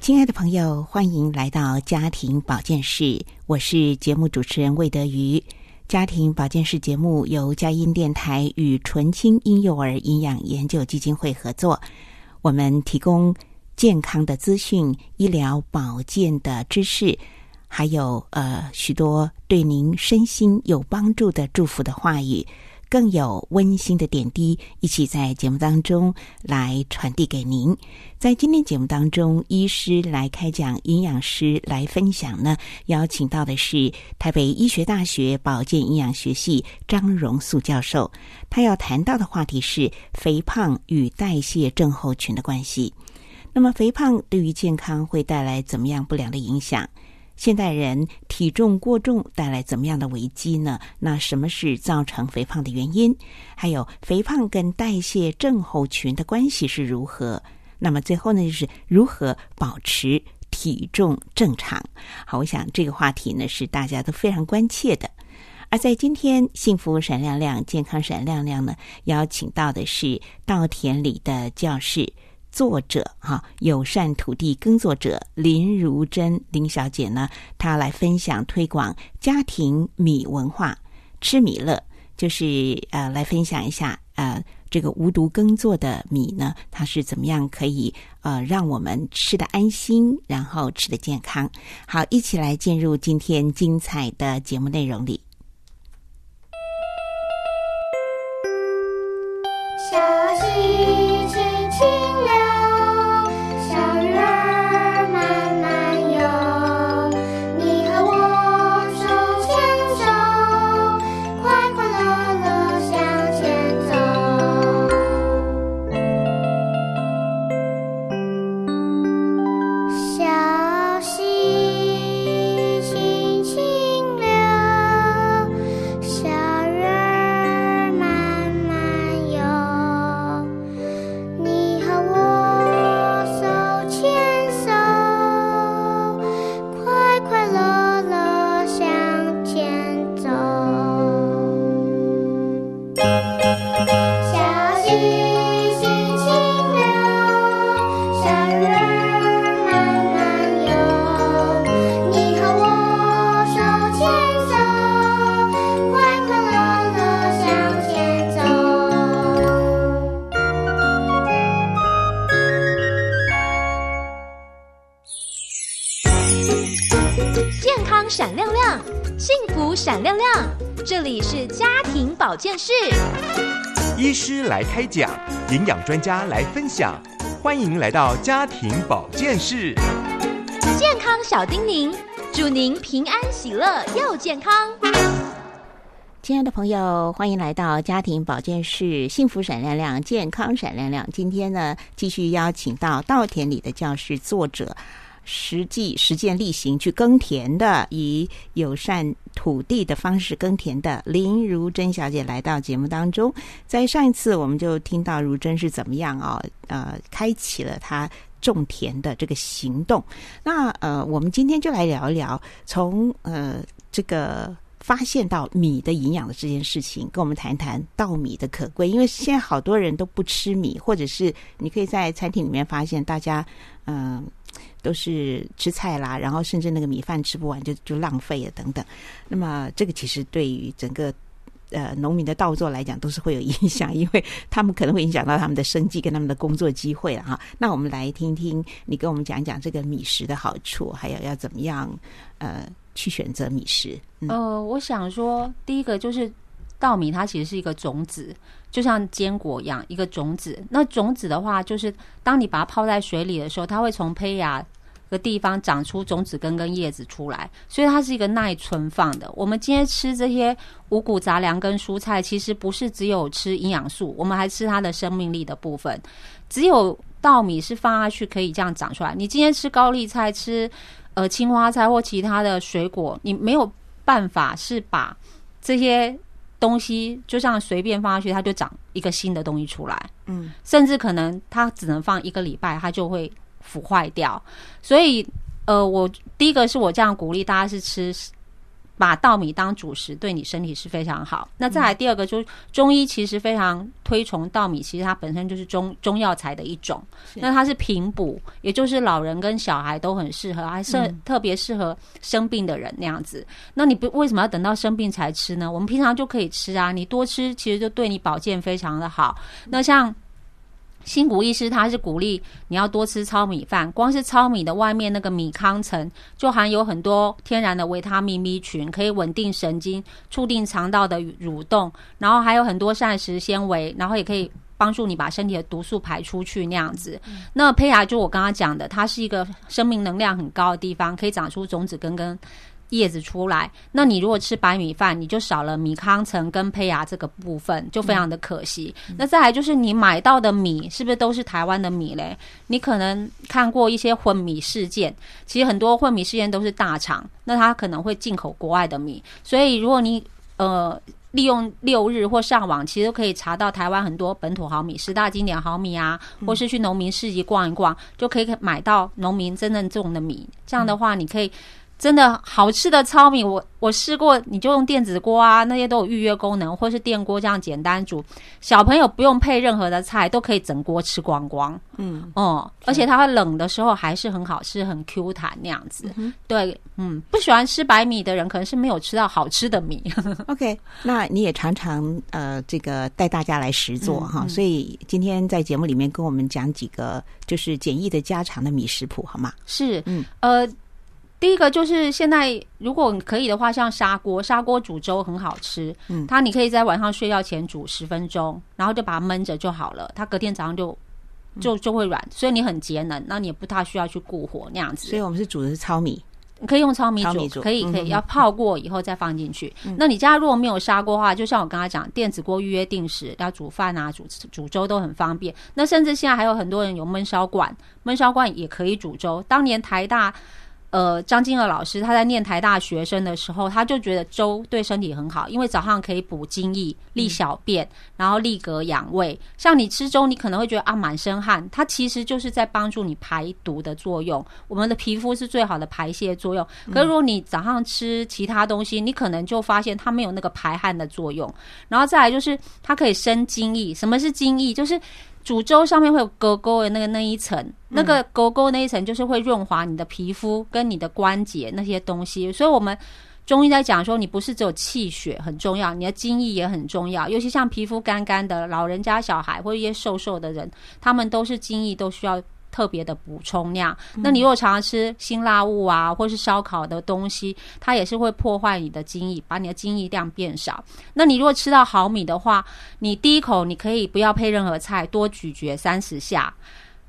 亲爱的朋友，欢迎来到家庭保健室，我是节目主持人魏德瑜。家庭保健室节目由佳音电台与纯青婴幼儿营养研究基金会合作，我们提供健康的资讯、医疗保健的知识，还有呃许多对您身心有帮助的祝福的话语。更有温馨的点滴，一起在节目当中来传递给您。在今天节目当中，医师来开讲，营养师来分享呢。邀请到的是台北医学大学保健营养学系张荣素教授，他要谈到的话题是肥胖与代谢症候群的关系。那么，肥胖对于健康会带来怎么样不良的影响？现代人体重过重带来怎么样的危机呢？那什么是造成肥胖的原因？还有肥胖跟代谢症候群的关系是如何？那么最后呢，就是如何保持体重正常？好，我想这个话题呢是大家都非常关切的。而在今天，幸福闪亮亮、健康闪亮亮呢，邀请到的是稻田里的教室。作者哈，友善土地耕作者林如珍林小姐呢，她来分享推广家庭米文化，吃米乐，就是呃来分享一下呃这个无毒耕作的米呢，它是怎么样可以呃让我们吃的安心，然后吃的健康。好，一起来进入今天精彩的节目内容里。庭保健室。医师来开讲，营养专家来分享，欢迎来到家庭保健室。健康小叮咛，祝您平安喜乐又健康。亲爱的朋友，欢迎来到家庭保健室，幸福闪亮亮，健康闪亮亮。今天呢，继续邀请到稻田里的教室作者。实际实践力行去耕田的，以友善土地的方式耕田的林如珍小姐来到节目当中。在上一次，我们就听到如珍是怎么样啊？呃，开启了她种田的这个行动。那呃，我们今天就来聊一聊，从呃这个发现到米的营养的这件事情，跟我们谈谈稻米的可贵。因为现在好多人都不吃米，或者是你可以在餐厅里面发现大家嗯。都是吃菜啦，然后甚至那个米饭吃不完就就浪费了等等。那么这个其实对于整个呃农民的稻作来讲都是会有影响，因为他们可能会影响到他们的生计跟他们的工作机会了哈。那我们来听听你跟我们讲讲这个米食的好处，还有要怎么样呃去选择米食。呃，我想说第一个就是稻米它其实是一个种子。就像坚果一样，一个种子。那种子的话，就是当你把它泡在水里的时候，它会从胚芽的地方长出种子根跟叶子出来，所以它是一个耐存放的。我们今天吃这些五谷杂粮跟蔬菜，其实不是只有吃营养素，我们还吃它的生命力的部分。只有稻米是放下去可以这样长出来。你今天吃高丽菜、吃呃青花菜或其他的水果，你没有办法是把这些东西就像随便放下去，它就长一个新的东西出来。嗯，甚至可能它只能放一个礼拜，它就会腐坏掉。所以，呃，我第一个是我这样鼓励大家是吃。把稻米当主食，对你身体是非常好。那再来第二个，就是中医其实非常推崇稻米，其实它本身就是中中药材的一种。那它是平补，也就是老人跟小孩都很适合，还是特别适合生病的人那样子。那你不为什么要等到生病才吃呢？我们平常就可以吃啊，你多吃其实就对你保健非常的好。那像。新谷医师他是鼓励你要多吃糙米饭，光是糙米的外面那个米糠层就含有很多天然的维他命 B 群，可以稳定神经，促进肠道的蠕动，然后还有很多膳食纤维，然后也可以帮助你把身体的毒素排出去那样子。那胚芽就我刚刚讲的，它是一个生命能量很高的地方，可以长出种子根跟。叶子出来，那你如果吃白米饭，你就少了米糠层跟胚芽这个部分，就非常的可惜。那再来就是你买到的米是不是都是台湾的米嘞？你可能看过一些混米事件，其实很多混米事件都是大厂，那它可能会进口国外的米。所以如果你呃利用六日或上网，其实可以查到台湾很多本土好米、十大经典好米啊，或是去农民市集逛一逛，就可以买到农民真正种的米。这样的话，你可以。真的好吃的糙米，我我试过，你就用电子锅啊，那些都有预约功能，或是电锅这样简单煮。小朋友不用配任何的菜，都可以整锅吃光光。嗯哦，而且它会冷的时候还是很好吃，很 Q 弹那样子。对，嗯，不喜欢吃白米的人，可能是没有吃到好吃的米。OK，那你也常常呃，这个带大家来实做哈，所以今天在节目里面跟我们讲几个就是简易的家常的米食谱好吗？是，嗯，呃。第一个就是现在，如果可以的话，像砂锅，砂锅煮粥很好吃。嗯，它你可以在晚上睡觉前煮十分钟，然后就把它焖着就好了。它隔天早上就就就会软，所以你很节能，那你也不太需要去顾火那样子。所以我们是煮的是糙米，你可以用糙米煮，可以可以要泡过以后再放进去。那你家如果没有砂锅的话，就像我刚才讲，电子锅预约定时要煮饭啊、煮煮粥都很方便。那甚至现在还有很多人有焖烧罐，焖烧罐也可以煮粥。当年台大。呃，张金娥老师他在念台大学生的时候，他就觉得粥对身体很好，因为早上可以补精益、利小便，然后利格养胃。像你吃粥，你可能会觉得啊满身汗，它其实就是在帮助你排毒的作用。我们的皮肤是最好的排泄作用，可是如果你早上吃其他东西，你可能就发现它没有那个排汗的作用。然后再来就是它可以生精益。什么是精益？就是煮粥上面会有勾勾的那个那一层，那个勾勾那一层就是会润滑你的皮肤跟你的关节那些东西。所以，我们中医在讲说，你不是只有气血很重要，你的精液也很重要。尤其像皮肤干干的老人家、小孩或者一些瘦瘦的人，他们都是精液都需要。特别的补充量，那你如果常常吃辛辣物啊，或是烧烤的东西，它也是会破坏你的精液，把你的精液量变少。那你如果吃到好米的话，你第一口你可以不要配任何菜，多咀嚼三十下，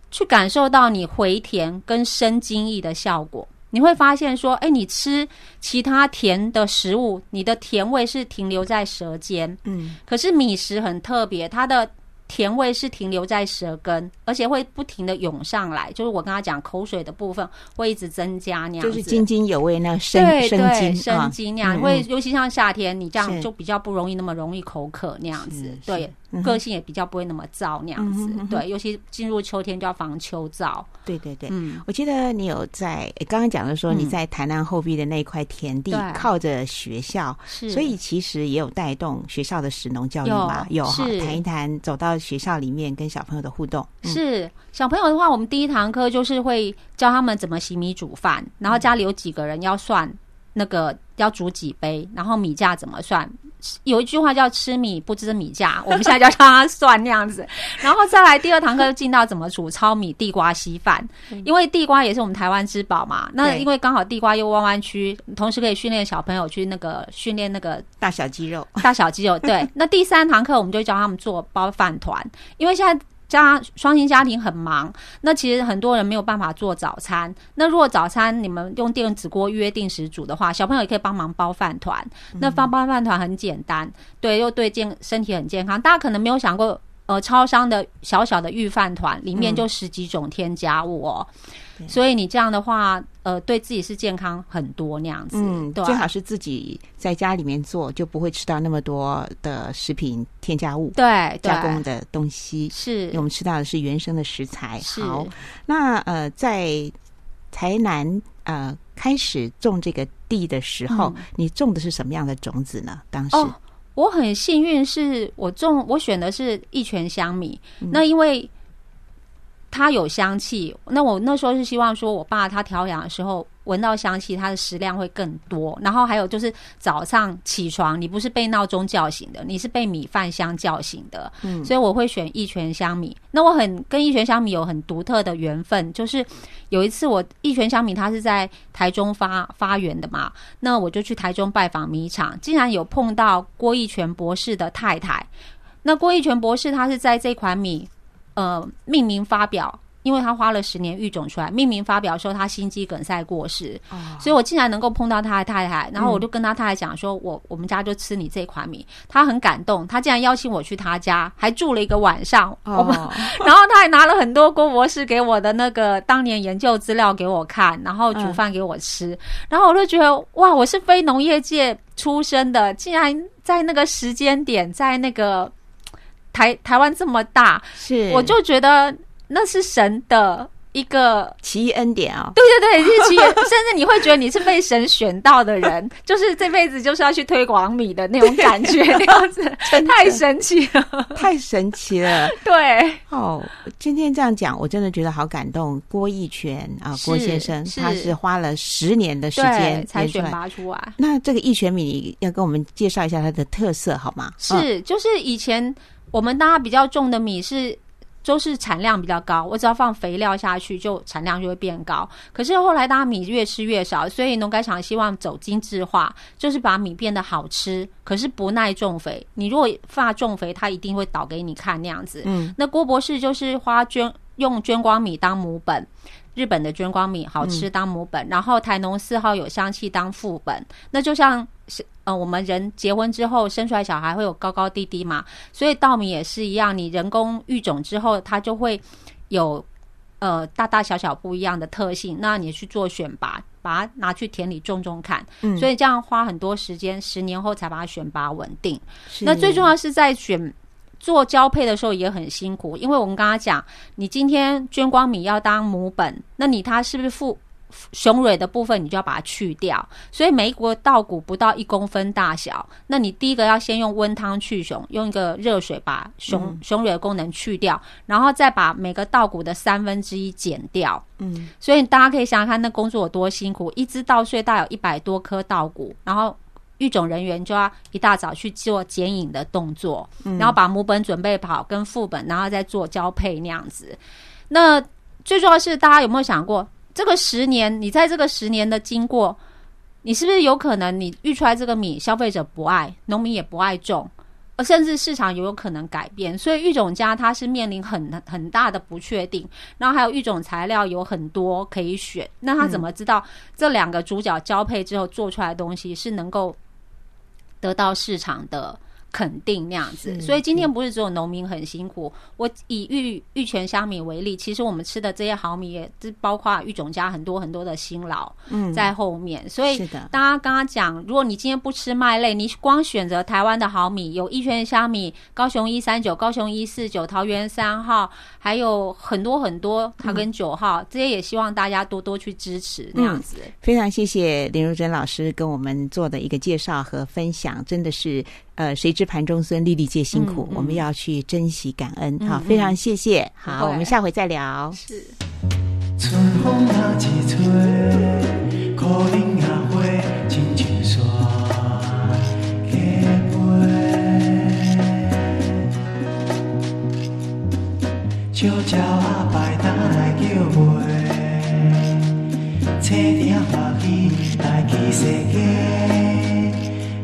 去感受到你回甜跟生精液的效果。你会发现说，哎，你吃其他甜的食物，你的甜味是停留在舌尖，嗯，可是米食很特别，它的。甜味是停留在舌根，而且会不停的涌上来，就是我跟他讲口水的部分会一直增加那样子，就是津津有味那生生津生津那样，会尤其像夏天，你这样就比较不容易那么容易口渴那样子，对。个性也比较不会那么燥那样子，对，尤其进入秋天就要防秋燥。对对对，嗯，我记得你有在刚刚讲的说你在台南后壁的那块田地靠着学校，是，所以其实也有带动学校的食农教育嘛，有哈，谈一谈走到学校里面跟小朋友的互动。是小朋友的话，我们第一堂课就是会教他们怎么洗米煮饭，然后家里有几个人要算那个要煮几杯，然后米价怎么算。有一句话叫“吃米不知米价”，我们现在就让他算那样子。然后再来第二堂课就进到怎么煮糙米地瓜稀饭，因为地瓜也是我们台湾之宝嘛。那因为刚好地瓜又弯弯曲，同时可以训练小朋友去那个训练那个大小肌肉，大小肌肉。对，那第三堂课我们就教他们做包饭团，因为现在。家双薪家庭很忙，那其实很多人没有办法做早餐。那如果早餐你们用电子锅约定时煮的话，小朋友也可以帮忙包饭团。那包包饭团很简单，对，又对健身体很健康。大家可能没有想过呃超商的小小的预饭团，里面嗯就十几种添加物哦。对所以你这样的话，呃，对自己是健康很多那样子。嗯，对啊最好是自己在家里面做，就不会吃到那么多的食品添加物。对对加工的东西，是我们吃到的是原生的食材。好，那呃，在台南呃开始种这个地的时候，嗯你种的是什么样的种子呢？当时、哦，我很幸运，是我中我选的是一拳香米。嗯那因为它有香气，那我那时候是希望说，我爸他调养的时候闻到香气，它的食量会更多。然后还有就是早上起床，你不是被闹钟叫醒的，你是被米饭香叫醒的。嗯所以我会选一泉香米。那我很跟一泉香米有很独特的缘分，就是有一次我一泉香米它是在台中发发源的嘛，那我就去台中拜访米厂，竟然有碰到郭一全博士的太太。那郭一全博士他是在这款米呃命名发表。因为他花了十年育种出来，命名发表的时候，他心肌梗塞过世，哦。所以我竟然能够碰到他的太太，然后我就跟他太太讲说，我我们家就吃你这款米，他很感动，他竟然邀请我去他家，还住了一个晚上，我们哦，然后他还拿了很多郭博士给我的那个当年研究资料给我看，然后煮饭给我吃，然后我就觉得哇，我是非农业界出身的，竟然在那个时间点，在那个台台湾这么大，是，我就觉得那是神的一个奇异恩典啊、对对对，日期也，甚至你会觉得你是被神选到的人，就是这辈子就是要去推广米的那种感觉，那样子 太神奇了。太神奇了。对，哦，今天这样讲，我真的觉得好感动。郭义全啊，郭先生，是他是花了十年的时对间才选。拔出来。那这个义全米，你要跟我们介绍一下它的特色好吗？嗯是，就是以前我们大家比较种的米是。都是产量比较高，我只要放肥料下去，就产量就会变高。可是后来大家米越吃越少，所以农改场希望走精致化，就是把米变得好吃，可是不耐种肥。你如果发种肥，它一定会倒给你看那样子。嗯，那郭博士就是花捐用捐光米当母本，日本的捐光米好吃当母本，然后台农四号有香气当副本。那就像是呃我们人结婚之后生出来小孩会有高高低低嘛，所以稻米也是一样，你人工育种之后，它就会有呃大大小小不一样的特性。那你去做选拔，把它拿去田里种种看，嗯所以这样花很多时间，十年后才把它选拔稳定。那最重要是在选做交配的时候也很辛苦，因为我们刚刚讲，你今天捐光米要当母本，那你它是不是附雄蕊的部分，你就要把它去掉？所以每一个稻谷不到一公分大小，那你第一个要先用温汤去雄，用一个热水把雄雄蕊的功能去掉，然后再把每个稻谷的三分之一减掉。嗯，所以大家可以想想看，那工作有多辛苦。一只稻穗大概有一百多颗稻谷，然后育种人员就要一大早去做剪影的动作，然后把母本准备好跟副本，然后再做交配那样子。那最重要的是，大家有没有想过，这个十年，你在这个十年的经过，你是不是有可能你育出来这个米，消费者不爱，农民也不爱种？呃，甚至市场也有可能改变，所以育种家它是面临很 很大的不确定，然后还有育种材料有很多可以选，那他怎么知道这两个主角交配之后做出来的东西是能够得到市场的肯定那样子？所以今天不是只有农民很辛苦，我以玉玉泉香米为例，其实我们吃的这些好米也是包括玉种家很多很多的辛劳嗯在后面，所以是的，大家刚刚讲，如果你今天不吃麦类，你光选择台湾的好米，有玉泉香米、高雄一三九、高雄一四九、桃园三号，还有很多很多它跟九号，这些也希望大家多多去支持那样子。非常谢谢林如珍老师跟我们做的一个介绍和分享，真的是呃，谁知盘中餐，粒粒皆辛苦，嗯嗯我们要去珍惜感恩。好，嗯非常谢谢。好，我们下回再聊。是。春风若一吹，可能也会亲像山的飞，鸟鸟啊来叫卖，青蝶花起来去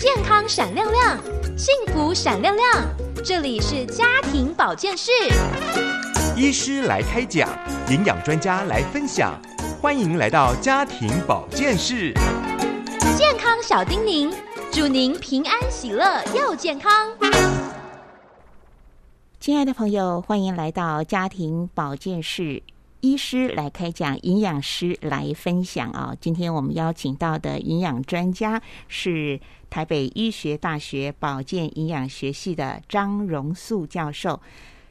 健康闪亮亮，幸福闪亮亮。这里是家庭保健室，医师来开讲，营养专家来分享，欢迎来到家庭保健室。健康小叮咛，祝您平安喜乐又健康。亲爱的朋友，欢迎来到家庭保健室。医师来开讲，营养师来分享啊！今天我们邀请到的营养专家是台北医学大学保健营养学系的张荣素教授。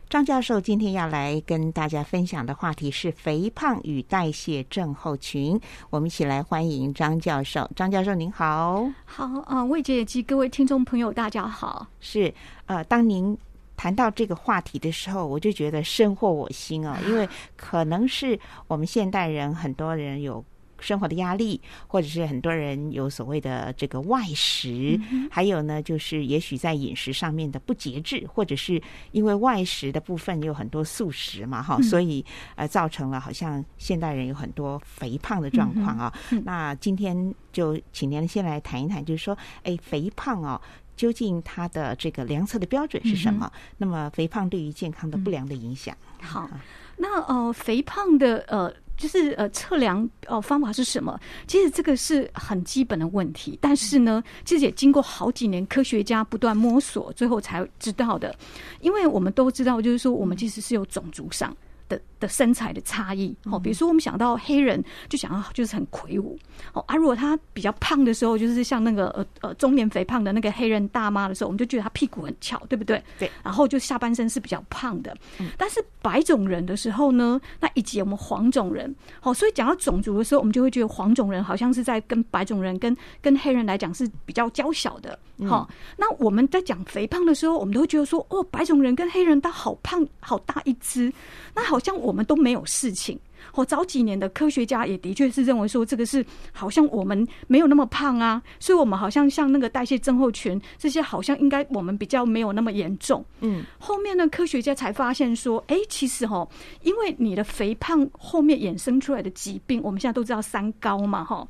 张教授今天要来跟大家分享的话题是肥胖与代谢症候群。我们一起来欢迎张教授。张教授您好，好啊，魏姐及各位听众朋友，大家好。是呃，当您谈到这个话题的时候，我就觉得深获我心啊，因为可能是我们现代人很多人有生活的压力，或者是很多人有所谓的这个外食，还有呢，就是也许在饮食上面的不节制，或者是因为外食的部分有很多素食嘛，哈，所以呃造成了好像现代人有很多肥胖的状况啊。那今天就请您先来谈一谈，就是说，哎，肥胖哦。究竟它的这个量测的标准是什么？那么肥胖对于健康的不良的影响？好，那呃，肥胖的呃，就是呃，测量呃方法是什么？其实这个是很基本的问题，但是呢，其实也经过好几年科学家不断摸索，最后才知道的。因为我们都知道，就是说，我们其实是有种族上。的的身材的差异，哦，比如说我们想到黑人，就想到就是很魁梧，哦啊，如果他比较胖的时候，就是像那个呃呃中年肥胖的那个黑人大妈的时候，我们就觉得他屁股很翘，对不对？对。然后就下半身是比较胖的，但是白种人的时候呢，那以及我们黄种人，好，所以讲到种族的时候，我们就会觉得黄种人好像是在跟白种人跟跟黑人来讲是比较娇小的，好。那我们在讲肥胖的时候，我们都会觉得说，哦，白种人跟黑人他好胖，好大一只，那好。好像我们都没有事情。哦，早几年的科学家也的确是认为说，这个是好像我们没有那么胖啊，所以我们好像像那个代谢症候群这些，好像应该我们比较没有那么严重。嗯，后面呢，科学家才发现说，哎，其实哈，因为你的肥胖后面衍生出来的疾病，我们现在都知道三高嘛，哈。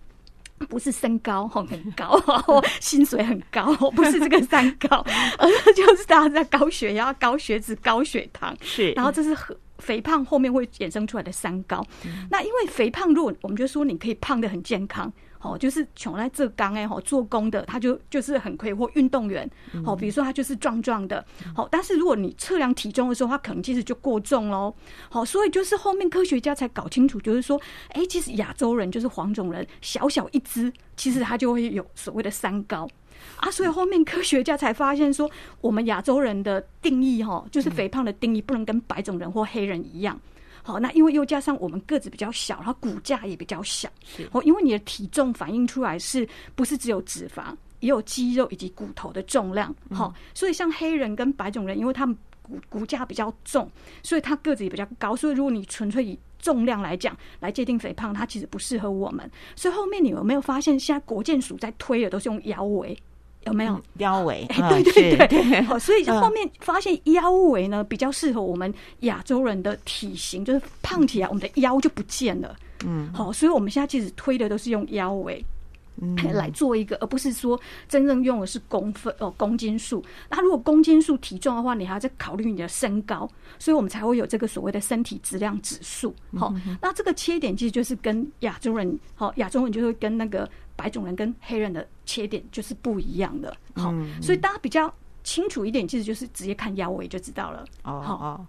不是身高哈很高，薪水很高，不是这个三高，而 就是大家在高血压、高血脂、高血糖，是，然后这是肥胖后面会衍生出来的三高。那因为肥胖，如果我们就说你可以胖的很健康。哦，就是穷在这刚哎，吼做工的他就就是很亏，或运动员，哦，比如说他就是壮壮的，好，但是如果你测量体重的时候，他可能其实就过重喽，好，所以就是后面科学家才搞清楚，就是说，哎，其实亚洲人就是黄种人，小小一只，其实他就会有所谓的三高啊，所以后面科学家才发现说，我们亚洲人的定义哈，就是肥胖的定义不能跟白种人或黑人一样。好，那因为又加上我们个子比较小，然后骨架也比较小，哦，因为你的体重反映出来是不是只有脂肪，也有肌肉以及骨头的重量，好，所以像黑人跟白种人，因为他们骨骨架比较重，所以他个子也比较高，所以如果你纯粹以重量来讲来界定肥胖，它其实不适合我们。所以后面你有没有发现，现在国健署在推的都是用腰围？有没有腰围？对对对，好，所以后面发现腰围呢比较适合我们亚洲人的体型，就是胖起来，我们的腰就不见了。嗯，好，所以我们现在其实推的都是用腰围 来做一个，而不是说真正用的是公分哦公斤数。那如果公斤数体重的话，你还要再考虑你的身高，所以我们才会有这个所谓的身体质量指数。好，那这个切点其实就是跟亚洲人，好，亚洲人就会跟那个。白种人跟黑人的切点就是不一样的，好，所以大家比较清楚一点，其实就是直接看腰围就知道了。哦哦，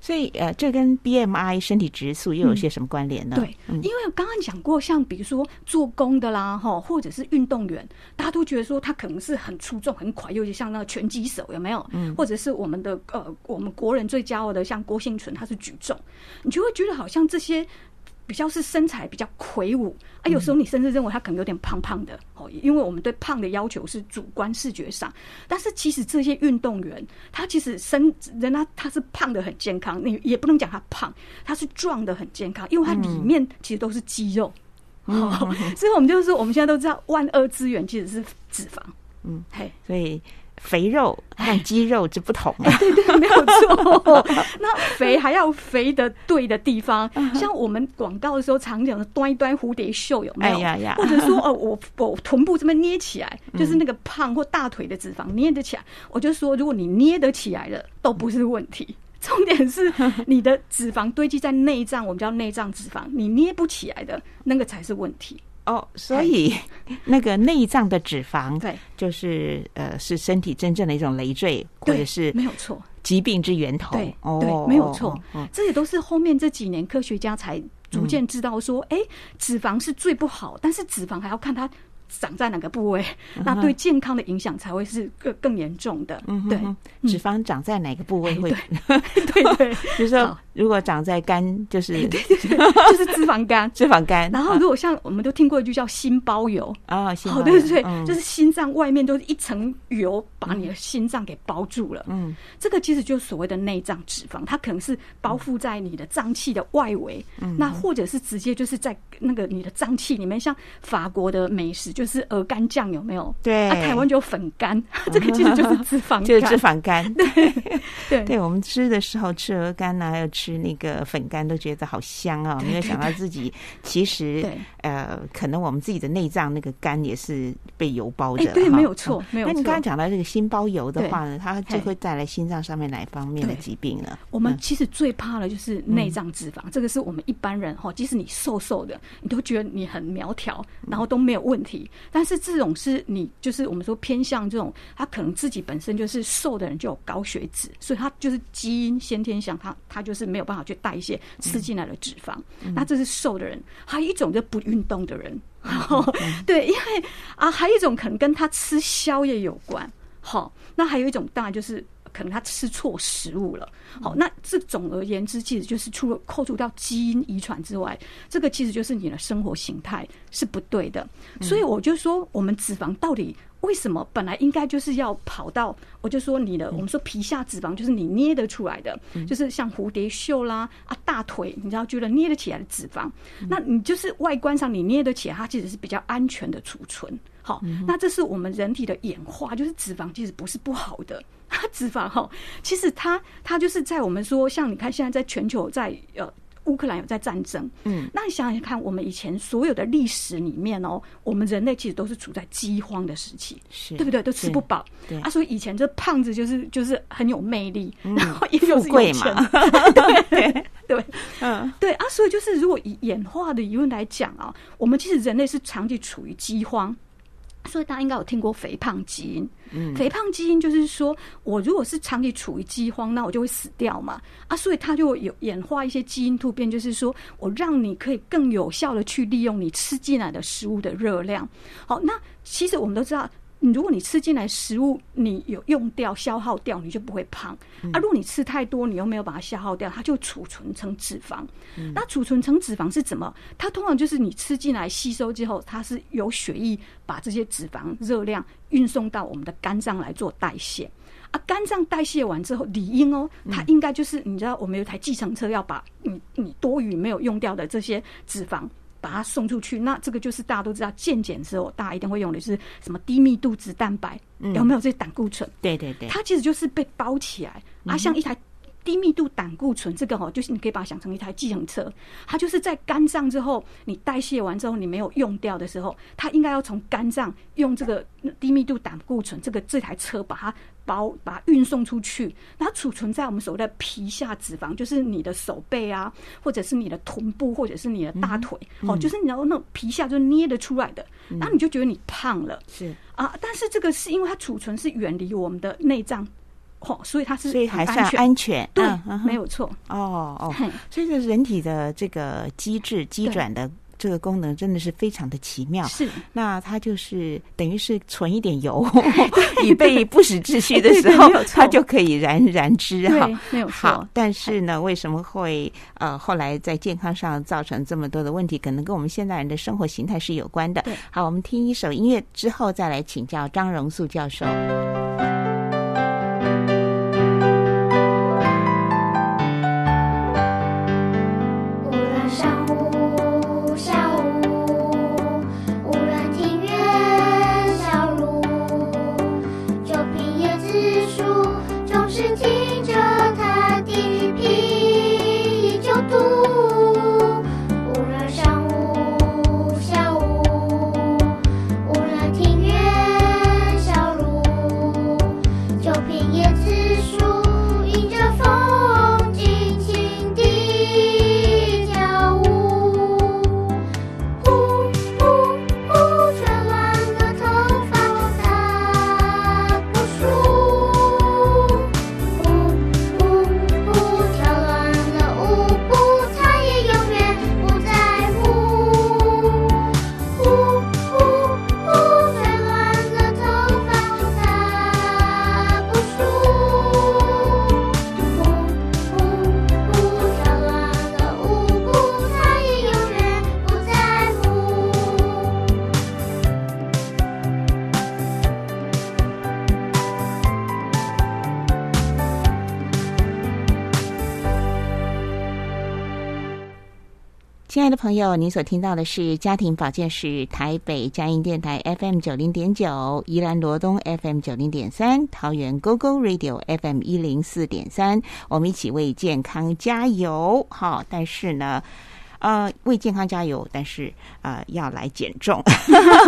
所以呃，这跟 BMI 身体指数又有些什么关联呢？对，因为刚刚讲过，像比如说做工的啦，哈，或者是运动员，大家都觉得说他可能是很出众、很快，尤其像那个拳击手，有没有？嗯，或者是我们的呃，我们国人最骄傲的，像郭幸存，他是举重，你就会觉得好像这些。比较是身材比较魁梧啊，有时候你甚至认为他可能有点胖胖的哦，因为我们对胖的要求是主观视觉上，但是其实这些运动员他其实身人家他是胖的很健康，你也不能讲他胖，他是壮的很健康，因为他里面其实都是肌肉。哦，所以我们就是说，我们现在都知道万恶之源其实是脂肪。嗯，嘿，所以肥肉和肌肉之不同啊。对对，没有错。那肥还要肥的对的地方，像我们广告的时候常讲的端一端蝴蝶袖有没有？哎呀呀或者说哦，我我臀部这边捏起来，就是那个胖或大腿的脂肪捏得起来，我就说，如果你捏得起来的，都不是问题。重点是你的脂肪堆积在内脏，我们叫内脏脂肪，你捏不起来的那个才是问题。哦，所以 那个内脏的脂肪，对，就是呃，是身体真正的一种累赘，或者是没有错。疾病之源头。对哦，对，没有错这也都是后面这几年科学家才逐渐知道说，哎，脂肪是最不好，但是脂肪还要看它长在哪个部位，那对健康的影响才会是更更严重的。对脂肪长在哪个部位会？对对，就是 说，如果长在肝，就是就是脂肪肝。脂肪肝。然后，如果像我们都听过一句叫心包油，啊，心对对对，嗯就是心脏外面都是一层油，把你的心脏给包住了。嗯，这个其实就是所谓的内脏脂肪，它可能是包覆在你的脏器的外围，嗯那或者是直接就是在那个你的脏器里面，像法国的美食就是鹅肝酱有没有？对。啊，台湾就有粉干，这个其实就是脂肪 肝，就是脂肪肝。对对。我们吃的时候吃鹅肝呐、还有吃那个粉干，都觉得好香啊！没有想到自己其实对。呃，可能我们自己的内脏那个肝也是被油包着哎对哈。没有错嗯。没有那你刚才错讲到这个心包油的话呢，它就嘿会带来心脏上面哪一方面的疾病呢？我们嗯。其实最怕的就是内脏脂肪，这个是我们一般人哈，即使你瘦瘦的，你都觉得你很苗条，然后都没有问题。但是这种是你就是我们说偏向这种，他可能自己本身就是瘦的人就有高血脂，所以他就是基因先天上他他就是没有办法去代谢吃进来的脂肪。那这是瘦的人，还有一种就不运动的人，对，因为啊，还有一种可能跟他吃宵夜有关。好，那还有一种当然就是可能他吃错食物了。好，那这总而言之，其实就是除了扣除掉基因遗传之外，这个其实就是你的生活形态是不对的。所以我就说，我们脂肪到底为什么本来应该就是要跑到，我就说你的，我们说皮下脂肪就是你捏得出来的，就是像蝴蝶袖啦啊大腿，你知道觉得捏得起来的脂肪，那你就是外观上你捏得起来，它其实是比较安全的储存。好，那这是我们人体的演化，就是脂肪其实不是不好的，它脂肪哈，其实它它就是在我们说，像你看现在在全球在呃。乌克兰有在战争，嗯，那你想想看，我们以前所有的历史里面哦，我们人类其实都是处在饥荒的时期，是对不对？都吃不饱，对。啊，所以以前这胖子就是就是很有魅力，嗯。然后也有钱。嘛，对 对。嗯，对啊，所以就是如果以演化的疑问来讲啊，我们其实人类是长期处于饥荒。所以大家应该有听过肥胖基因，嗯肥胖基因就是说我如果是长期处于饥荒，那我就会死掉嘛啊，所以它就有演化一些基因突变，就是说我让你可以更有效的去利用你吃进来的食物的热量。好，那其实我们都知道。你如果你吃进来食物，你有用掉、消耗掉，你就不会胖。啊，如果你吃太多，你又没有把它消耗掉，它就储存成脂肪。那储存成脂肪是怎么？它通常就是你吃进来吸收之后，它是由血液把这些脂肪热量运送到我们的肝脏来做代谢。啊，肝脏代谢完之后，理应哦，它应该就是你知道，我们有一台计程车要把你你多余没有用掉的这些脂肪。把它送出去，那这个就是大家都知道，健检之后大家一定会用的是什么低密度脂蛋白，有没有？这些胆固醇？对对对，它其实就是被包起来啊，像一台低密度胆固醇，这个哦，就是你可以把它想成一台计程车，它就是在肝脏之后，你代谢完之后，你没有用掉的时候，它应该要从肝脏用这个低密度胆固醇这个这台车把它包把它运送出去，然后储存在我们所谓的皮下脂肪，就是你的手背啊，或者是你的臀部，或者是你的大腿，哦，就是你知道那种皮下就捏得出来的，然后你就觉得你胖了。是，啊，但是这个是因为它储存是远离我们的内脏，哦，所以它是所以还算安全。对嗯，没有错。哦哦，所以这人体的这个机制机转的这个功能真的是非常的奇妙。是那它就是等于是存一点油，以备不时之需的时候 它就可以燃燃脂哈。，没有好错，。但是呢，为什么会呃后来在健康上造成这么多的问题？可能跟我们现代人的生活形态是有关的对。好，我们听一首音乐之后，再来请教张荣素教授。的朋友，您所听到的是家庭保健室台北佳音电台 FM 九零点九，宜兰罗东 FM 九零点三，桃园 GO GO Radio FM 一零四点三，我们一起为健康加油！好，但是呢。呃，为健康加油，但是呃要来减重，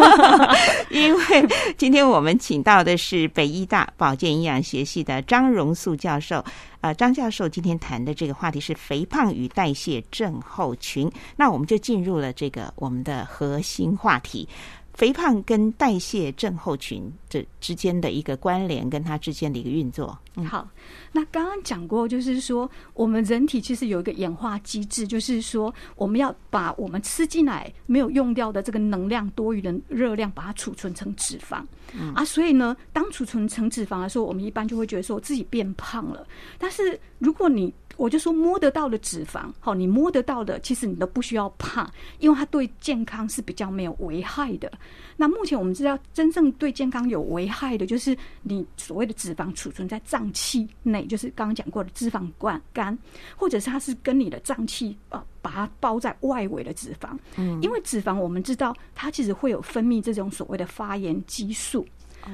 因为今天我们请到的是北医大保健营养学系的张荣素教授。呃，张教授今天谈的这个话题是肥胖与代谢症候群，那我们就进入了这个我们的核心话题。肥胖跟代谢症候群这之间的一个关联，跟它之间的一个运作，嗯，好，那刚刚讲过，就是说我们人体其实有一个演化机制，就是说我们要把我们吃进来没有用掉的这个能量、多余的热量，把它储存成脂肪。啊，所以呢，当储存成脂肪的时候，我们一般就会觉得说自己变胖了。但是如果你我就说摸得到的脂肪，好，你摸得到的，其实你都不需要怕，因为它对健康是比较没有危害的。那目前我们知道，真正对健康有危害的，就是你所谓的脂肪储存在脏器内，就是刚刚讲过的脂肪肝肝，或者是它是跟你的脏器呃把它包在外围的脂肪。嗯，因为脂肪我们知道它其实会有分泌这种所谓的发炎激素。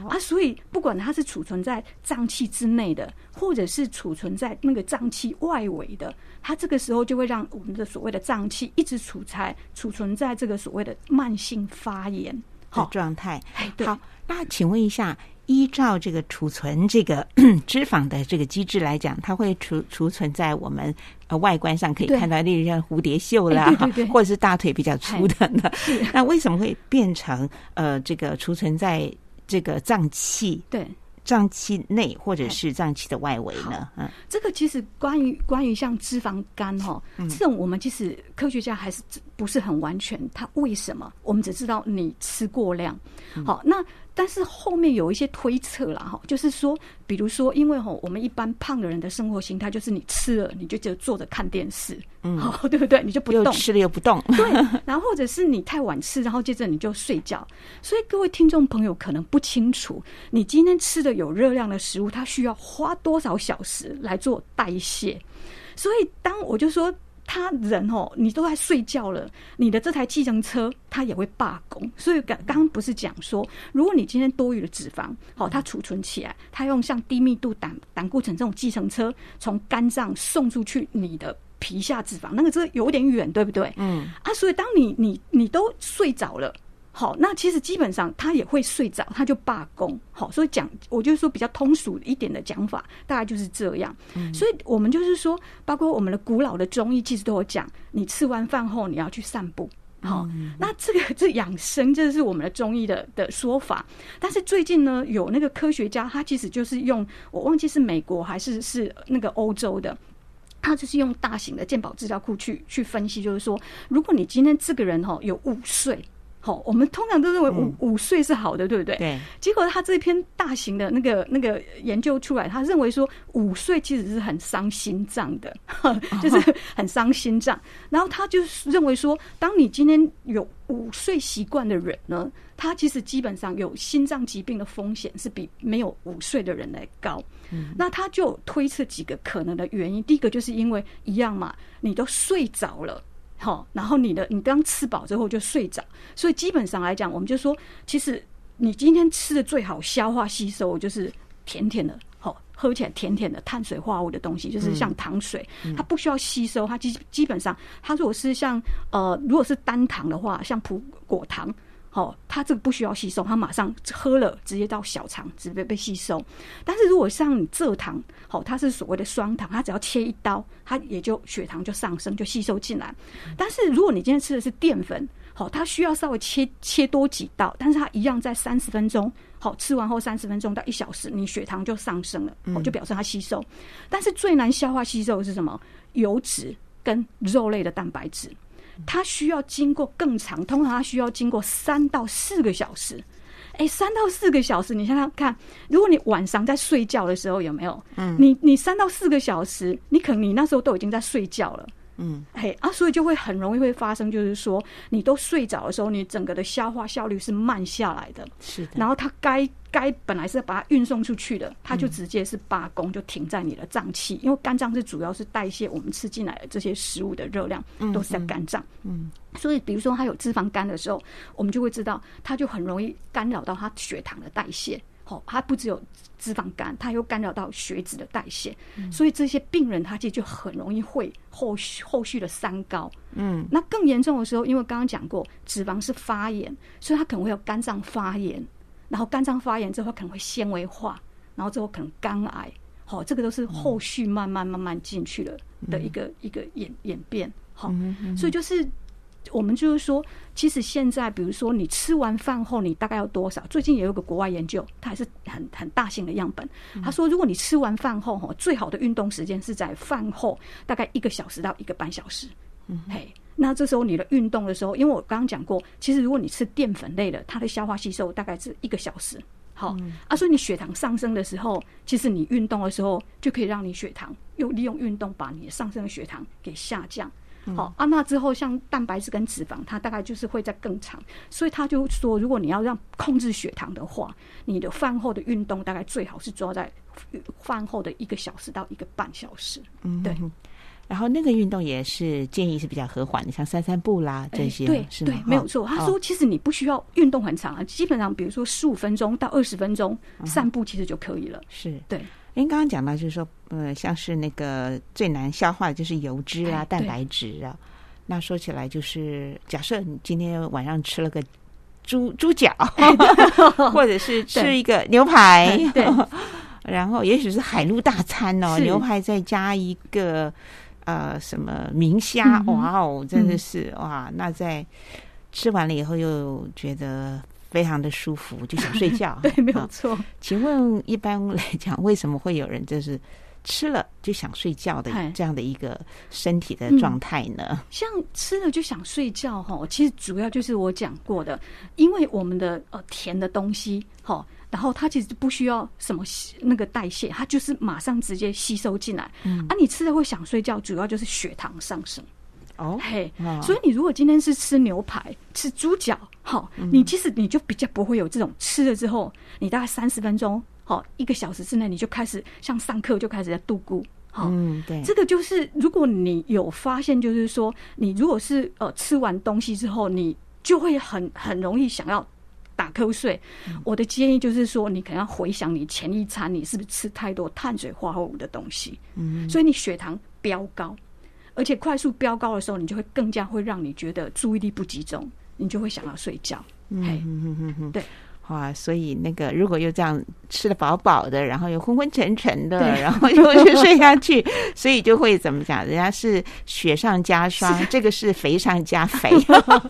啊，所以不管它是储存在脏器之内的，或者是储存在那个脏器外围的，它这个时候就会让我们的所谓的脏器一直储在储存在这个所谓的慢性发炎。的好，状态。好，那请问一下，依照这个储存这个 脂肪的这个机制来讲，它会储储存在我们呃外观上可以看到，例如像蝴蝶袖啦，哎对对对或者是大腿比较粗的呢。那为什么会变成呃这个储存在这个脏器对。脏器内或者是脏器的外围呢？嗯，这个其实关于关于像脂肪肝哈，这种我们其实科学家还是不是很完全，它为什么？我们只知道你吃过量，好，那但是后面有一些推测啦哈，就是说，比如说，因为哈，我们一般胖的人的生活形态就是你吃了你就就坐着看电视，嗯，好，对不对？你就不动，吃了又不动，对，然后或者是你太晚吃，然后接着你就睡觉。所以各位听众朋友可能不清楚，你今天吃的有热量的食物，它需要花多少小时来做代谢。所以当我就说。他人哦，你都在睡觉了，你的这台计程车它也会罢工。所以刚刚刚不是讲说，如果你今天多余的脂肪，好，它储存起来，它用像低密度胆胆固醇这种计程车从肝脏送出去你的皮下脂肪，那个这有点远，对不对？嗯，啊，所以当你你你都睡着了。好，那其实基本上他也会睡着，他就罢工。好，所以讲，我就是说比较通俗一点的讲法，大概就是这样。所以我们就是说，包括我们的古老的中医，其实都有讲，你吃完饭后你要去散步。好，那这个 这养生，这是我们的中医的的说法。但是最近呢，有那个科学家，他其实就是用我忘记是美国还是是那个欧洲的。他就是用大型的健保资料库去去分析，就是说，如果你今天这个人哈有五岁，好，我们通常都认为五五岁是好的，对不对？对，结果他这篇大型的那个那个研究出来，他认为说五岁其实是很伤心脏的，就是很伤心脏。然后他就是认为说，当你今天有五岁习惯的人呢，他其实基本上有心脏疾病的风险是比没有五岁的人来高。嗯那他就推测几个可能的原因，第一个就是因为一样嘛，你都睡着了。好，然后你的你刚吃饱之后就睡着，所以基本上来讲，我们就说，其实你今天吃的最好消化吸收就是甜甜的，好喝起来甜甜的碳水化合物的东西，就是像糖水，它不需要吸收，它基基本上，它如果是像呃，如果是单糖的话，像葡果糖。哦，它这个不需要吸收，它马上喝了直接到小肠，直接被吸收。但是如果像你蔗糖，好，它是所谓的双糖，它只要切一刀，它也就血糖就上升，就吸收进来。但是如果你今天吃的是淀粉，好，它需要稍微切切多几刀，但是它一样在三十分钟，好，吃完后三十分钟到一小时，你血糖就上升了，哦，就表示它吸收。但是最难消化吸收的是什么？油脂跟肉类的蛋白质。它需要经过更长，通常它需要经过三到四个小时。哎，三到四个小时，你想想看，如果你晚上在睡觉的时候有没有？嗯，你你三到四个小时，你可能你那时候都已经在睡觉了。嗯，嘿啊，所以就会很容易会发生，就是说你都睡着的时候，你整个的消化效率是慢下来的。是的，然后它该该本来是把它运送出去的，它就直接是罢工，就停在你的脏器，因为肝脏是主要是代谢我们吃进来的这些食物的热量，都是在肝脏。嗯，所以比如说它有脂肪肝的时候，我们就会知道，它就很容易干扰到它血糖的代谢。哦，它不只有脂肪肝，它又干扰到血脂的代谢，所以这些病人他其实就很容易会后续后续的三高。嗯，那更严重的时候，因为刚刚讲过，脂肪是发炎，所以它可能会有肝脏发炎，然后肝脏发炎之后可能会纤维化，然后之后可能肝癌。好，这个都是后续慢慢慢慢进去了的一个一个演演变。好，所以就是。我们就是说，其实现在，比如说你吃完饭后，你大概要多少？最近也有个国外研究，它还是很很大型的样本。他说，如果你吃完饭后，哈，最好的运动时间是在饭后大概一个小时到一个半小时。嗯，嘿，那这时候你的运动的时候，因为我刚刚讲过，其实如果你吃淀粉类的，它的消化吸收大概是一个小时。好，啊，所以你血糖上升的时候，其实你运动的时候就可以让你血糖又利用运动把你上升的血糖给下降。好，啊，那之后像蛋白质跟脂肪，它大概就是会在更长，所以他就说，如果你要让控制血糖的话，你的饭后的运动大概最好是抓在饭后的一个小时到一个半小时。嗯，对。然后那个运动也是建议是比较和缓的，像散散步啦这些，对，是对，没有错。他说，其实你不需要运动很长啊，基本上比如说十五分钟到二十分钟散步其实就可以了。是对。您刚刚讲到，就是说，呃，像是那个最难消化的就是油脂啊、蛋白质啊。那说起来，就是假设你今天晚上吃了个猪猪脚，或者是吃一个牛排，对，然后也许是海陆大餐哦，牛排再加一个呃什么明虾，哇哦，真的是哇！那在吃完了以后，又觉得。非常的舒服，就想睡觉。对，没有错。请问一般来讲，为什么会有人就是吃了就想睡觉的这样的一个身体的状态呢？像吃了就想睡觉哈，其实主要就是我讲过的，因为我们的呃甜的东西哈，然后它其实不需要什么那个代谢，它就是马上直接吸收进来。嗯，啊，你吃了会想睡觉，主要就是血糖上升。哦，嘿，所以你如果今天是吃牛排、吃猪脚，好，你其实你就比较不会有这种吃了之后，你大概三十分钟，好，一个小时之内，你就开始像上课就开始在度咕，好，嗯，对，这个就是如果你有发现，就是说你如果是呃吃完东西之后，你就会很很容易想要打瞌睡。我的建议就是说，你可能要回想你前一餐你是不是吃太多碳水化合物的东西，嗯，所以你血糖飙高。而且快速飙高的时候，你就会更加会让你觉得注意力不集中，你就会想要睡觉。嗯嗯嗯嗯，对。哇，所以那个如果又这样吃的饱饱的，然后又昏昏沉沉的，然后又去睡下去，所以就会怎么讲？人家是雪上加霜，这个是肥上加肥，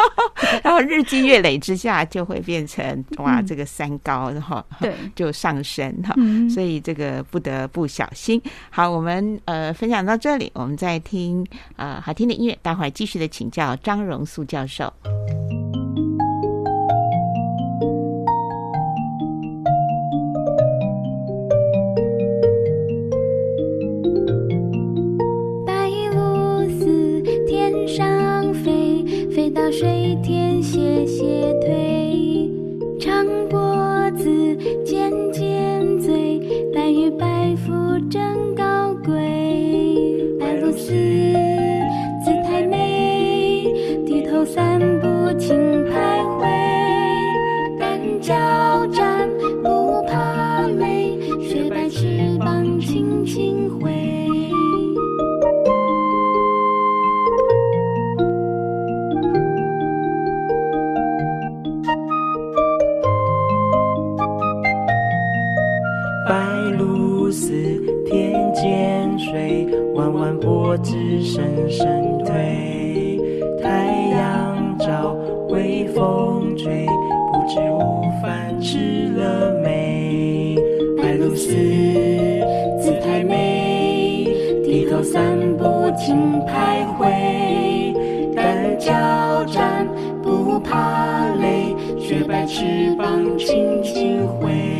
然后日积月累之下就会变成哇，这个三高，然后对就上升哈。嗯所以这个不得不小心。好，我们呃分享到这里，我们再听呃好听的音乐，待会儿继续的请教张荣素教授。到水天斜斜腿。长脖子，尖尖嘴，白玉白腹真高贵。白鹭似姿态美，低头散步轻徘徊。单脚站，脖子深深推。太阳照，微风吹，不知午饭吃了没？白鹭似姿态美，低头散步轻徘徊。单脚站，不怕累，雪白翅膀轻轻挥。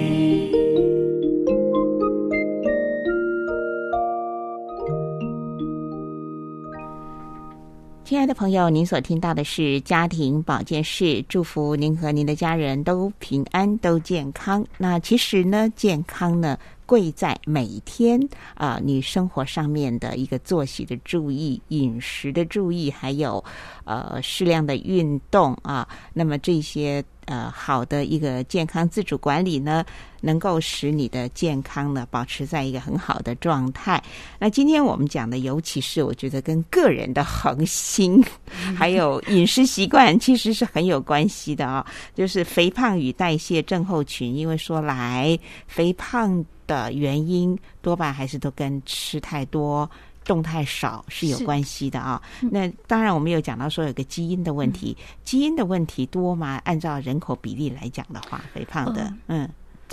的朋友，您所听到的是家庭保健室，祝福您和您的家人都平安、都健康。那其实呢，健康呢，贵在每天啊、你生活上面的一个作息的注意、饮食的注意，还有呃适量的运动啊。那么这些呃好的一个健康自主管理呢，能够使你的健康呢保持在一个很好的状态。那今天我们讲的，尤其是我觉得跟个人的恒心，还有饮食习惯，其实是很有关系的啊、就是肥胖与代谢症候群，因为说来肥胖的原因多半还是都跟吃太多。动态少是有关系的啊。那当然，我们有讲到说有个基因的问题，基因的问题多吗？按照人口比例来讲的话，肥胖的，嗯，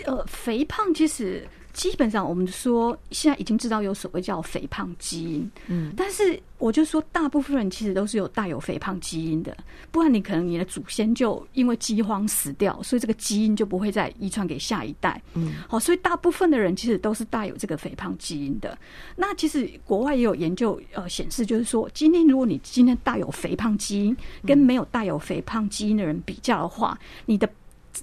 呃，肥胖其实基本上我们说现在已经知道有所谓叫肥胖基因，嗯，但是我就说大部分人其实都是有带有肥胖基因的，不然你可能你的祖先就因为饥荒死掉，所以这个基因就不会再遗传给下一代。嗯，好，所以大部分的人其实都是带有这个肥胖基因的。那其实国外也有研究呃显示，就是说今天如果你今天带有肥胖基因跟没有带有肥胖基因的人比较的话，你的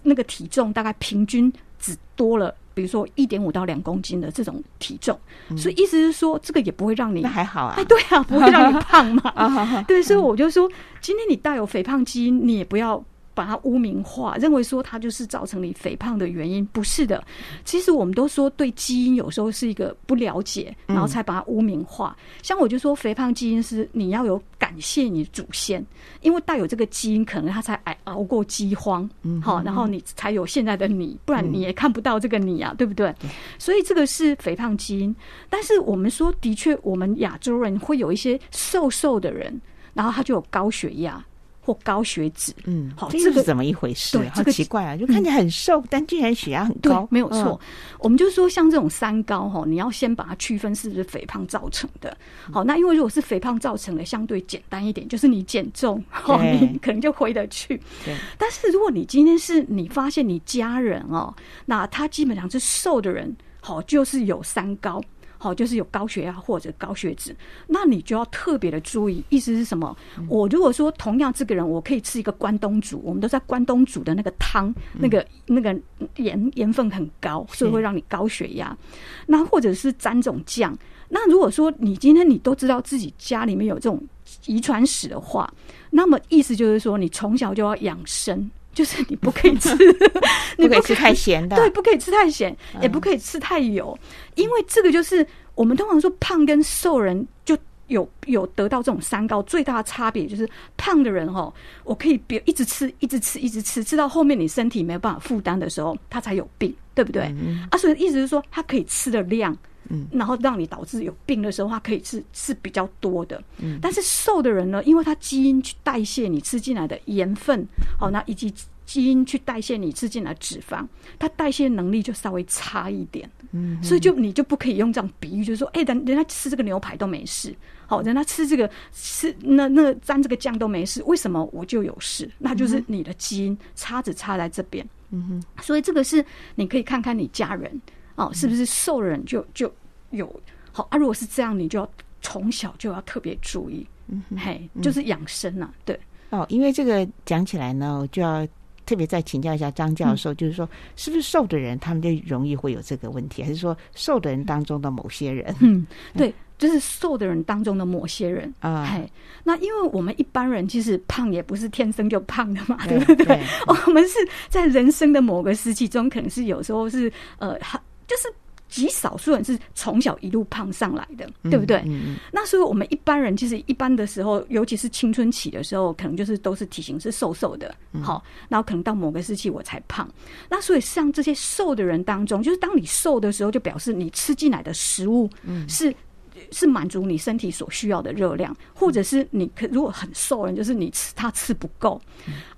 那个体重大概平均只多了。比如说一点五到两公斤的这种体重，所以意思是说，这个也不会让你那还好啊哎，。对啊，不会让你胖嘛。啊，对，所以我就说，今天你带有肥胖基因，你也不要把它污名化，认为说它就是造成你肥胖的原因，不是的。其实我们都说对基因有时候是一个不了解，然后才把它污名化。像我就说，肥胖基因是你要有感谢你祖先，因为带有这个基因，可能他才挨熬过饥荒，嗯好，然后你才有现在的你，不然你也看不到这个你啊，对。不对？所以这个是肥胖基因。但是我们说，的确，我们亚洲人会有一些瘦瘦的人，然后他就有高血压或高血脂。嗯，好这是怎么一回事对？好这个奇怪啊，就看起来很瘦，但竟然血压很高，，没有错。我们就说像这种三高哈，你要先把它区分是不是肥胖造成的。好，那因为如果是肥胖造成的，相对简单一点，就是你减重，哦，你可能就回得去。对，但是如果你今天是你发现你家人哦，那他基本上是瘦的人，好，就是有三高。好，就是有高血压或者高血脂，那你就要特别的注意。意思是什么？我如果说同样这个人，我可以吃一个关东煮，我们都在关东煮的那个汤，那个那个盐盐分很高，所以会让你高血压。那或者是沾种酱。那如果说你今天你都知道自己家里面有这种遗传史的话，那么意思就是说，你从小就要养生，就是你不可以吃，你不可以吃太咸的，对，不可以吃太咸，也不可以吃太油，因为这个就是我们通常说胖跟瘦人就有有得到这种三高，最大的差别就是胖的人哈，我可以别一直吃，一直吃，一直吃，吃到后面你身体没有办法负担的时候，他才有病，对不对？啊，所以意思是说，他可以吃的量。嗯，然后让你导致有病的时候，它可以吃是比较多的。嗯，但是瘦的人呢，因为他基因去代谢你吃进来的盐分，好，那以及基因去代谢你吃进来脂肪，它代谢能力就稍微差一点。嗯，所以就你就不可以用这样比喻，就是说，哎，人人家吃这个牛排都没事，好，人家吃这个吃那那沾这个酱都没事，为什么我就有事？那就是你的基因差只差在这边。嗯哼，所以这个是你可以看看你家人哦，是不是瘦的人就就。有好啊，如果是这样，你就要从小就要特别注意，嗯，嘿，就是养生呐，对。哦，因为这个讲起来呢，我就要特别再请教一下张教授，就是说，是不是瘦的人他们就容易会有这个问题，还是说瘦的人当中的某些人？嗯，对，就是瘦的人当中的某些人啊。嘿，那因为我们一般人其实胖也不是天生就胖的嘛，对不对？我们是在人生的某个时期中，可能是有时候是呃，就是。极少数人是从小一路胖上来的，对不对？那所以我们一般人其实一般的时候，尤其是青春期的时候，可能就是都是体型是瘦瘦的，好，然后可能到某个时期我才胖。那所以像这些瘦的人当中，就是当你瘦的时候，就表示你吃进来的食物是是满足你身体所需要的热量，或者是你可如果很瘦人，就是你吃他吃不够，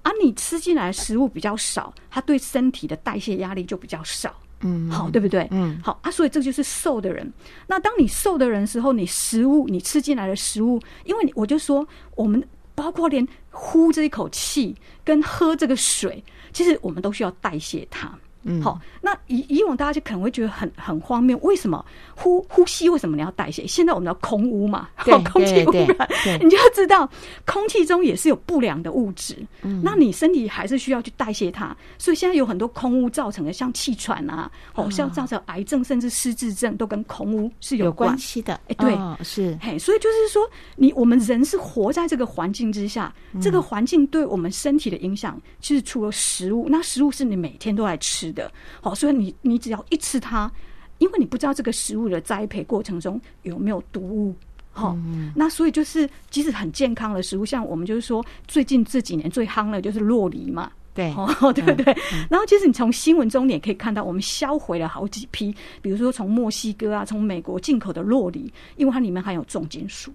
而你吃进来的食物比较少，他对身体的代谢压力就比较少。嗯，好，对不对？嗯，好啊，所以这就是瘦的人。那当你瘦的人时候，你食物你吃进来的食物，因为我就说，我们包括连呼这一口气跟喝这个水，其实我们都需要代谢它。嗯，好，那以以往大家就可能会觉得很很荒谬，为什么？呼呼吸为什么你要代谢？现在我们要空污嘛，空气污染，你就要知道空气中也是有不良的物质，嗯，那你身体还是需要去代谢它，所以现在有很多空污造成的，像气喘啊，哦，像造成癌症甚至失智症，都跟空污是有关。系的。哎，对，是，嘿，所以就是说，你我们人是活在这个环境之下，这个环境对我们身体的影响，其实除了食物，那食物是你每天都在吃。的，好，所以你你只要一吃它，因为你不知道这个食物的栽培过程中有没有毒物，好，那所以就是即使很健康的食物，像我们就是说最近这几年最夯的就是洛梨嘛，对，哦，对不对？然后其实你从新闻中你也可以看到，我们销毁了好几批，比如说从墨西哥啊，从美国进口的洛梨，因为它里面含有重金属，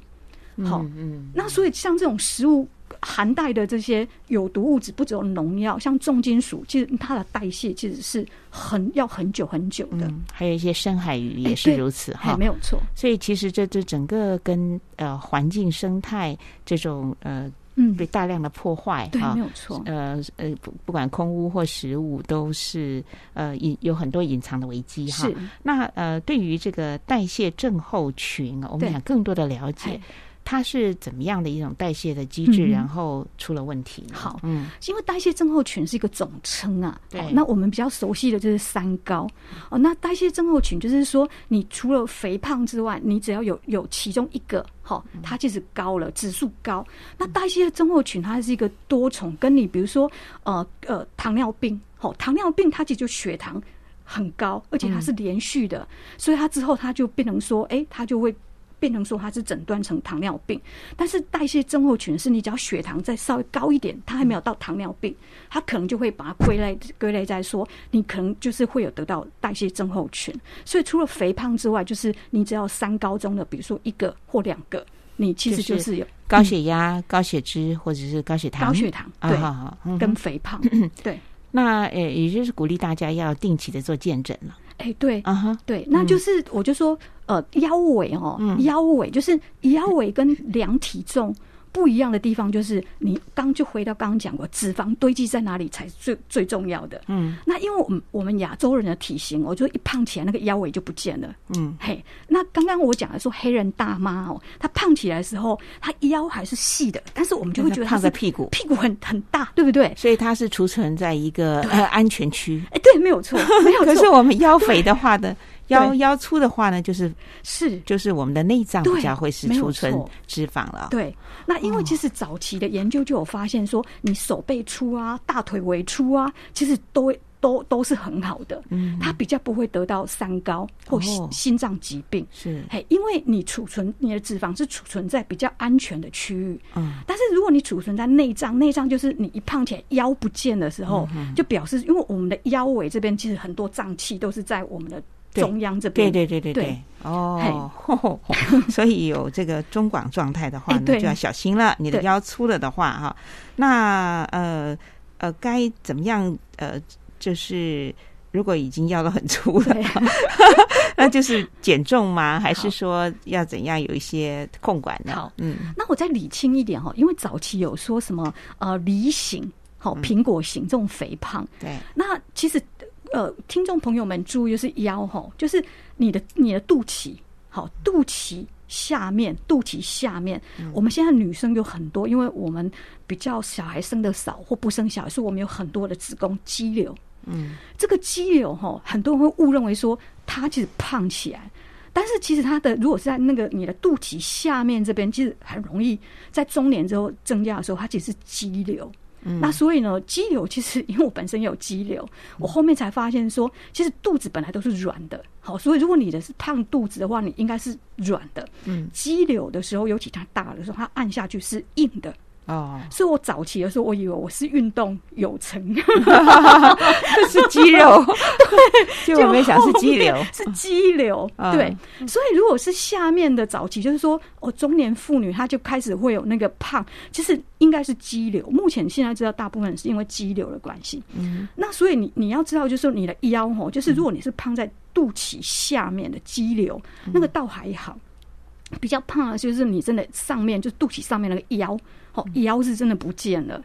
好，嗯，那所以像这种食物。含带的这些有毒物质，不只有农药，像重金属，其实它的代谢其实是很要很久很久的。嗯还有一些深海鱼也是如此哈，没有错。所以其实这这整个跟呃环境生态这种呃嗯被大量的破坏哈，没有错。呃呃不不管空污或食物都是呃隐有很多隐藏的危机哈。是那呃对于这个代谢症候群，我们想更多的了解。它是怎么样的一种代谢的机制，然后出了问题？好，嗯，因为代谢症候群是一个总称啊。对，那我们比较熟悉的就是三高哦。那代谢症候群就是说，你除了肥胖之外，你只要有有其中一个，哈，它就是高了，指数高。那代谢症候群它是一个多重，跟你比如说呃呃糖尿病，好，糖尿病它其实就血糖很高，而且它是连续的，所以它之后它就变成说，哎，它就会。变成说它是诊断成糖尿病，但是代谢症候群是你只要血糖再稍微高一点，它还没有到糖尿病，它可能就会把它归类归类在说你可能就是会有得到代谢症候群。所以除了肥胖之外，就是你只要三高中的，比如说一个或两个，你其实就是有高血压、高血脂或者是高血糖、高血糖对，跟肥胖 对。那呃，也就是鼓励大家要定期的做健诊了。哎，对，啊哈，对，那就是我就说，呃，腰围哦，腰围就是腰围跟量体重。不一样的地方就是，你刚就回到刚刚讲过，脂肪堆积在哪里才最最重要的。嗯，那因为我们我们亚洲人的体型，我就一胖起来，那个腰围就不见了。嗯，嘿，那刚刚我讲的说黑人大妈哦，她胖起来的时候，她腰还是细的，但是我们就会觉得她的屁股，屁股很很大，对不对？所以它是储存在一个呃安全区。哎，对，没有错，没有 错。可是我们腰肥的话的。腰腰粗的话呢，就是是。就是我们的内脏比较会是储存脂肪了。对，那因为其实早期的研究就有发现说，你手背粗啊、大腿围粗啊，其实都都都是很好的，嗯，它比较不会得到三高或心脏疾病。是，嘿，因为你储存你的脂肪是储存在比较安全的区域，嗯，但是如果你储存在内脏，内脏就是你一胖起来腰不见的时候，嗯就表示因为我们的腰围这边其实很多脏器都是在我们的中央这边，对对对对对。对，哦，所以有这个中广状态的话呢，就要小心了。你的腰粗了的话，哈，那呃呃，该怎么样？呃，就是如果已经腰都很粗了，那就是减重吗？还是说要怎样有一些控管呢？好。嗯，那我再理清一点哈，因为早期有说什么呃梨形、好嗯。苹果型这种肥胖，对，那其实呃，听众朋友们注意，就是腰哈，就是你的你的肚脐，好，肚脐下面，肚脐下面，嗯我们现在女生有很多，因为我们比较小孩生的少或不生小孩，所以我们有很多的子宫肌瘤。嗯，这个肌瘤哈，很多人会误认为说它其实胖起来。但是其实它的如果是在那个你的肚脐下面这边，其实很容易在中年之后增加的时候，它其实是肌瘤。那所以呢，肌瘤其实因为我本身有肌瘤，我后面才发现说，其实肚子本来都是软的，好，所以如果你的是胖肚子的话，你应该是软的。嗯，肌瘤的时候，尤其它大的时候，它按下去是硬的。哦，所以我早期的时候，我以为我是运动有成，这 是肌肉，对，就我没想是肌瘤，是肌瘤，嗯对。所以如果是下面的早期，就是说，哦，中年妇女她就开始会有那个胖，其实应该是肌瘤。目前现在知道，大部分是因为肌瘤的关系。嗯，那所以你你要知道，就是说你的腰吼，就是如果你是胖在肚脐下面的肌瘤，那个倒还好。比较胖的就是你真的上面就是肚脐上面那个腰，哦，腰是真的不见了。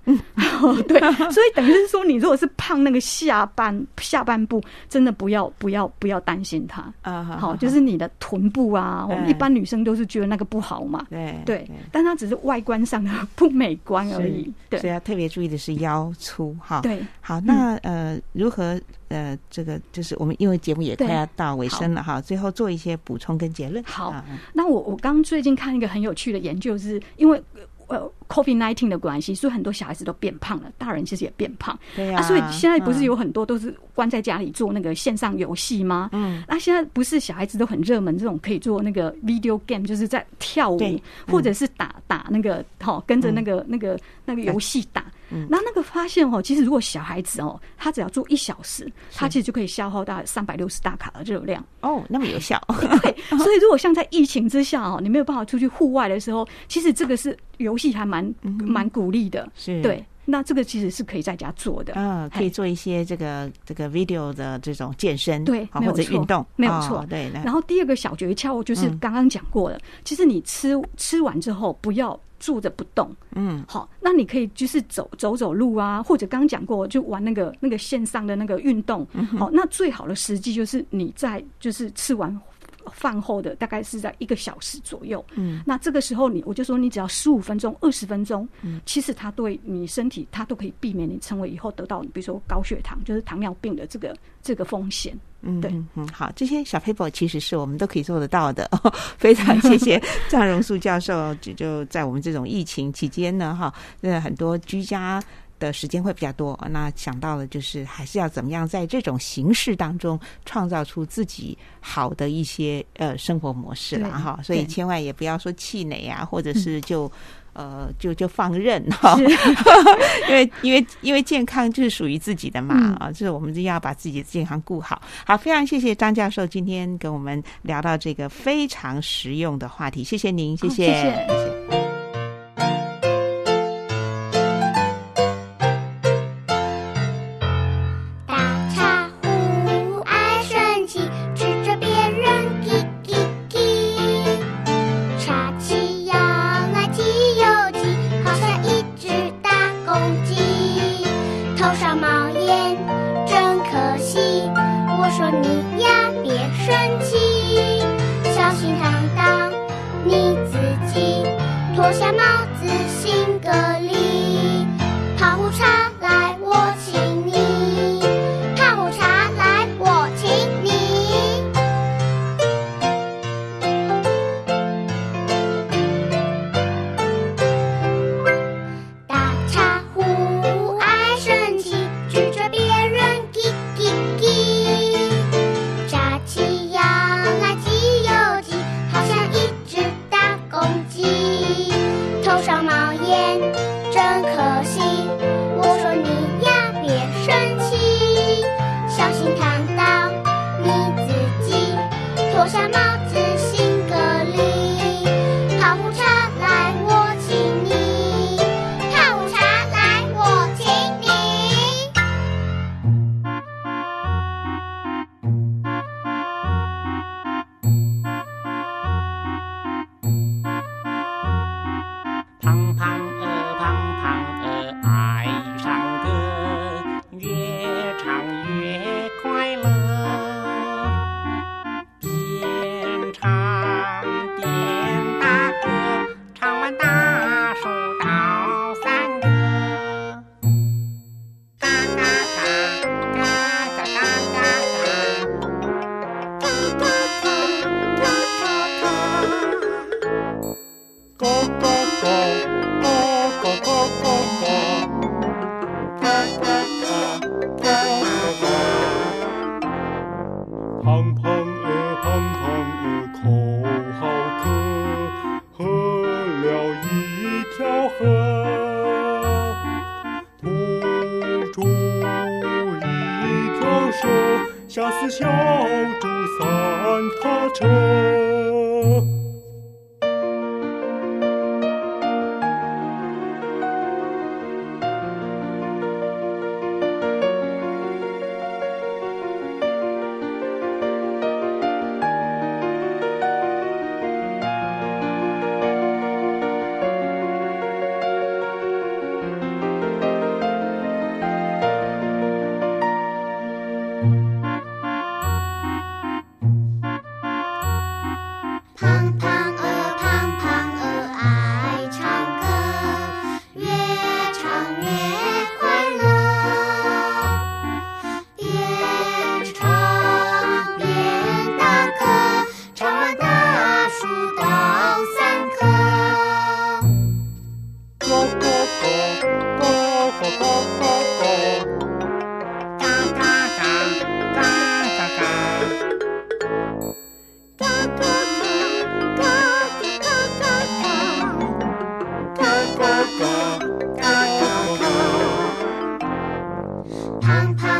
哦，对，所以等于是说，你如果是胖那个下半下半部，真的不要不要不要担心它。啊，好，就是你的臀部啊，我们嗯一般女生都是觉得那个不好嘛。对对，但它只是外观上的不美观而已。所以要特别注意的是腰粗哈。，对，好，那呃，如何呃，这个就是我们因为节目也快对要到尾声了哈，最后做一些补充跟结论。好啊那我我刚最近看一个很有趣的研究是，因为呃 COVID nineteen 的关系，所以很多小孩子都变胖了，大人其实也变胖。对呀、啊，所以现在不是嗯有很多都是关在家里做那个线上游戏吗？嗯，那现在不是小孩子都很热门这种可以做那个 video game，就是在跳舞对，或者是打打那个好跟着那个那个那个游戏打。嗯那那个发现哦，其实如果小孩子哦，他只要做一小时，他其实就可以消耗到三百六十大卡的热量。哦，那么有效。对，所以如果像在疫情之下哦，你没有办法出去户外的时候，其实这个是游戏还蛮蛮鼓励的。嗯是。对，那这个其实是可以在家做的。嗯，可以做一些这个这个 video 的这种健身，对或者运动，没有错。哦对，然后第二个小诀窍就是嗯。刚刚讲过的，其实你吃吃完之后不要坐着不动，嗯。好，那你可以就是走走走路啊，或者刚刚讲过就玩那个那个线上的那个运动，嗯好，那最好的时机就是你在就是吃完。饭后的大概是在一个小时左右，嗯，那这个时候你我就说你只要十五分钟、二十分钟，嗯，其实它对你身体它都可以避免你成为以后得到比如说高血糖，就是糖尿病的这个这个风险。嗯，对嗯嗯，好，这些小 paper 其实是我们都可以做得到的。非常谢谢 张荣树教授，就就在我们这种疫情期间呢，哈，那很多居家。的时间会比较多，那想到了就是还是要怎么样在这种形式当中创造出自己好的一些呃生活模式了哈，所以千万也不要说气馁啊，或者是就。呃，就就放任哈，因为因为因为健康就是属于自己的嘛、嗯啊，就是我们就要把自己的健康顾好。好，非常谢谢张教授今天跟我们聊到这个非常实用的话题，谢谢您，谢谢胖